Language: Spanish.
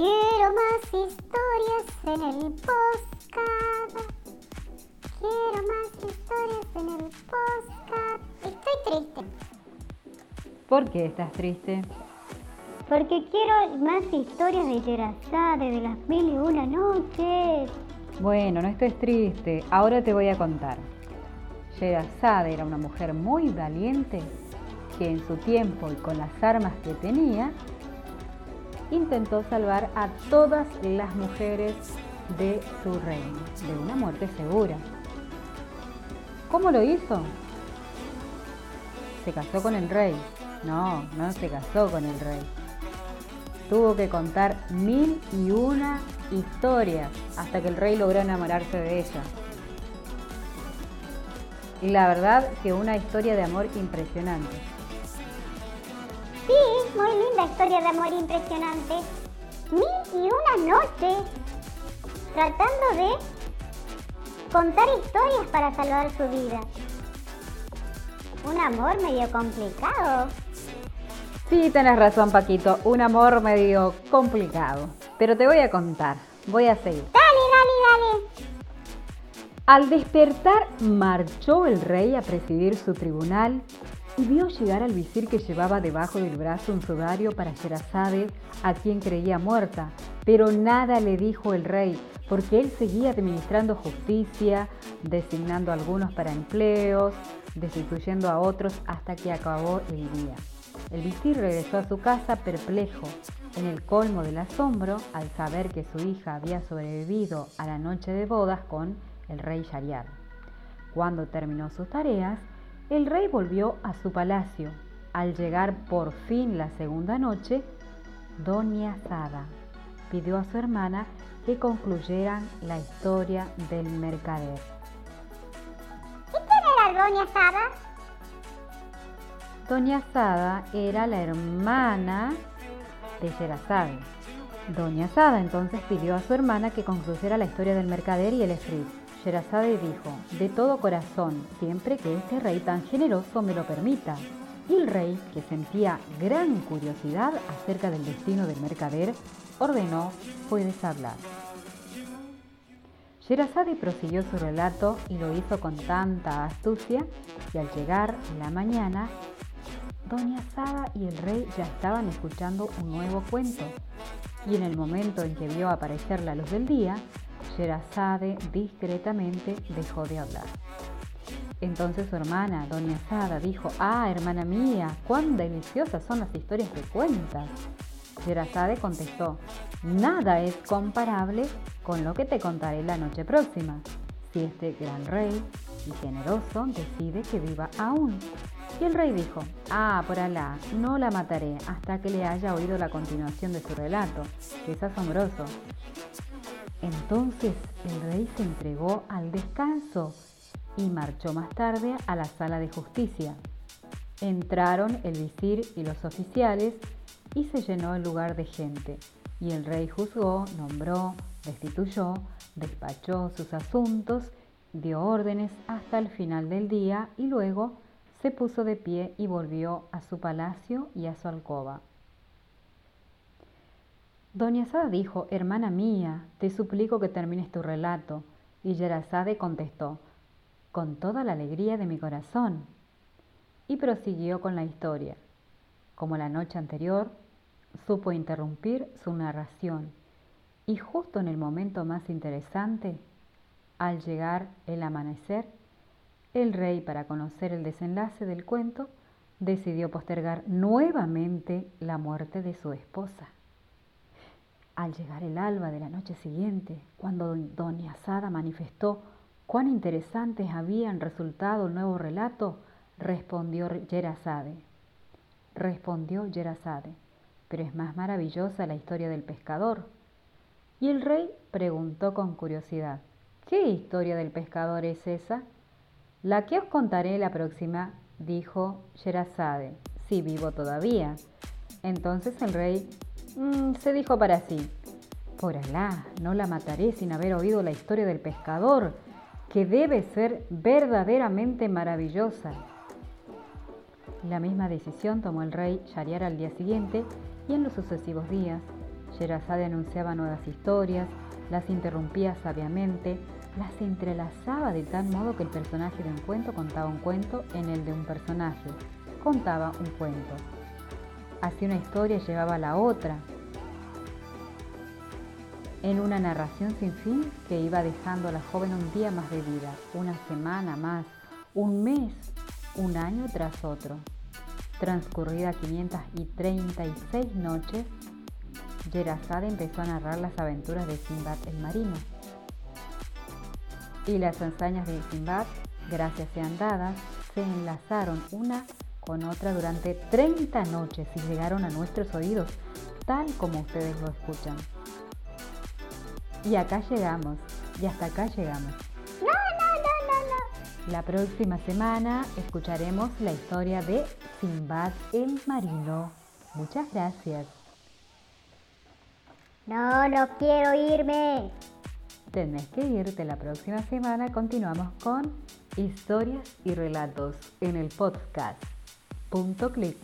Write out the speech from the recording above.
Quiero más historias en el podcast. Quiero más historias en el podcast. Estoy triste. ¿Por qué estás triste? Porque quiero más historias de Yerazade, de las mil y una noches. Bueno, no estés triste. Ahora te voy a contar. Sherazade era una mujer muy valiente que en su tiempo y con las armas que tenía intentó salvar a todas las mujeres de su reino de una muerte segura. ¿Cómo lo hizo? Se casó con el rey. No, no se casó con el rey. Tuvo que contar mil y una historias hasta que el rey logró enamorarse de ella. Y la verdad que una historia de amor impresionante. Muy linda historia de amor impresionante. Mil y una noche tratando de contar historias para salvar su vida. Un amor medio complicado. Sí, tenés razón, Paquito. Un amor medio complicado. Pero te voy a contar. Voy a seguir. Dale, dale, dale. Al despertar, marchó el rey a presidir su tribunal vio llegar al visir que llevaba debajo del brazo un sudario para Sherazade, a quien creía muerta. Pero nada le dijo el rey, porque él seguía administrando justicia, designando a algunos para empleos, destituyendo a otros hasta que acabó el día. El visir regresó a su casa perplejo, en el colmo del asombro al saber que su hija había sobrevivido a la noche de bodas con el rey Shariar. Cuando terminó sus tareas, el rey volvió a su palacio. Al llegar por fin la segunda noche, Doña Sada pidió a su hermana que concluyeran la historia del mercader. ¿Y quién era Doña Sada? Doña Sada era la hermana de Sherazade. Doña Sada entonces pidió a su hermana que concluyera la historia del mercader y el efrit. Sherazade dijo, de todo corazón, siempre que este rey tan generoso me lo permita. Y el rey, que sentía gran curiosidad acerca del destino del mercader, ordenó, puedes hablar. Sherazade prosiguió su relato y lo hizo con tanta astucia y al llegar la mañana, Doña Sada y el rey ya estaban escuchando un nuevo cuento. Y en el momento en que vio aparecer la luz del día, Sherazade discretamente dejó de hablar. Entonces su hermana, Doña Sada, dijo, ah, hermana mía, cuán deliciosas son las historias que cuentas. Sherazade contestó, nada es comparable con lo que te contaré la noche próxima, si este gran rey y generoso decide que viva aún. Y el rey dijo, ah, por Alá, no la mataré hasta que le haya oído la continuación de su relato, que es asombroso. Entonces el rey se entregó al descanso y marchó más tarde a la sala de justicia. Entraron el visir y los oficiales y se llenó el lugar de gente. Y el rey juzgó, nombró, destituyó, despachó sus asuntos, dio órdenes hasta el final del día y luego se puso de pie y volvió a su palacio y a su alcoba. Doña Sada dijo, hermana mía, te suplico que termines tu relato. Y Yerazade contestó, con toda la alegría de mi corazón. Y prosiguió con la historia. Como la noche anterior, supo interrumpir su narración. Y justo en el momento más interesante, al llegar el amanecer, el rey, para conocer el desenlace del cuento, decidió postergar nuevamente la muerte de su esposa. Al llegar el alba de la noche siguiente, cuando doña Sada manifestó cuán interesantes habían resultado el nuevo relato, respondió Yerazade. Respondió Yerazade, pero es más maravillosa la historia del pescador. Y el rey preguntó con curiosidad, ¿qué historia del pescador es esa? La que os contaré la próxima, dijo Sherazade, si vivo todavía. Entonces el rey Mm, se dijo para sí, por Alá, no la mataré sin haber oído la historia del pescador, que debe ser verdaderamente maravillosa. La misma decisión tomó el rey Shariar al día siguiente y en los sucesivos días. Sherazade anunciaba nuevas historias, las interrumpía sabiamente, las entrelazaba de tal modo que el personaje de un cuento contaba un cuento en el de un personaje, contaba un cuento. Así una historia llevaba a la otra, en una narración sin fin que iba dejando a la joven un día más de vida, una semana más, un mes, un año tras otro. Transcurrida 536 noches, Yerazade empezó a narrar las aventuras de Simbad el marino. Y las hazañas de Simbad, gracias sean dadas, se enlazaron una con otra durante 30 noches y llegaron a nuestros oídos, tal como ustedes lo escuchan. Y acá llegamos, y hasta acá llegamos. No, no, no, no, no. La próxima semana escucharemos la historia de Simbad el Marino. Muchas gracias. No, no quiero irme. Tenés que irte la próxima semana. Continuamos con historias y relatos en el podcast. Punto clic.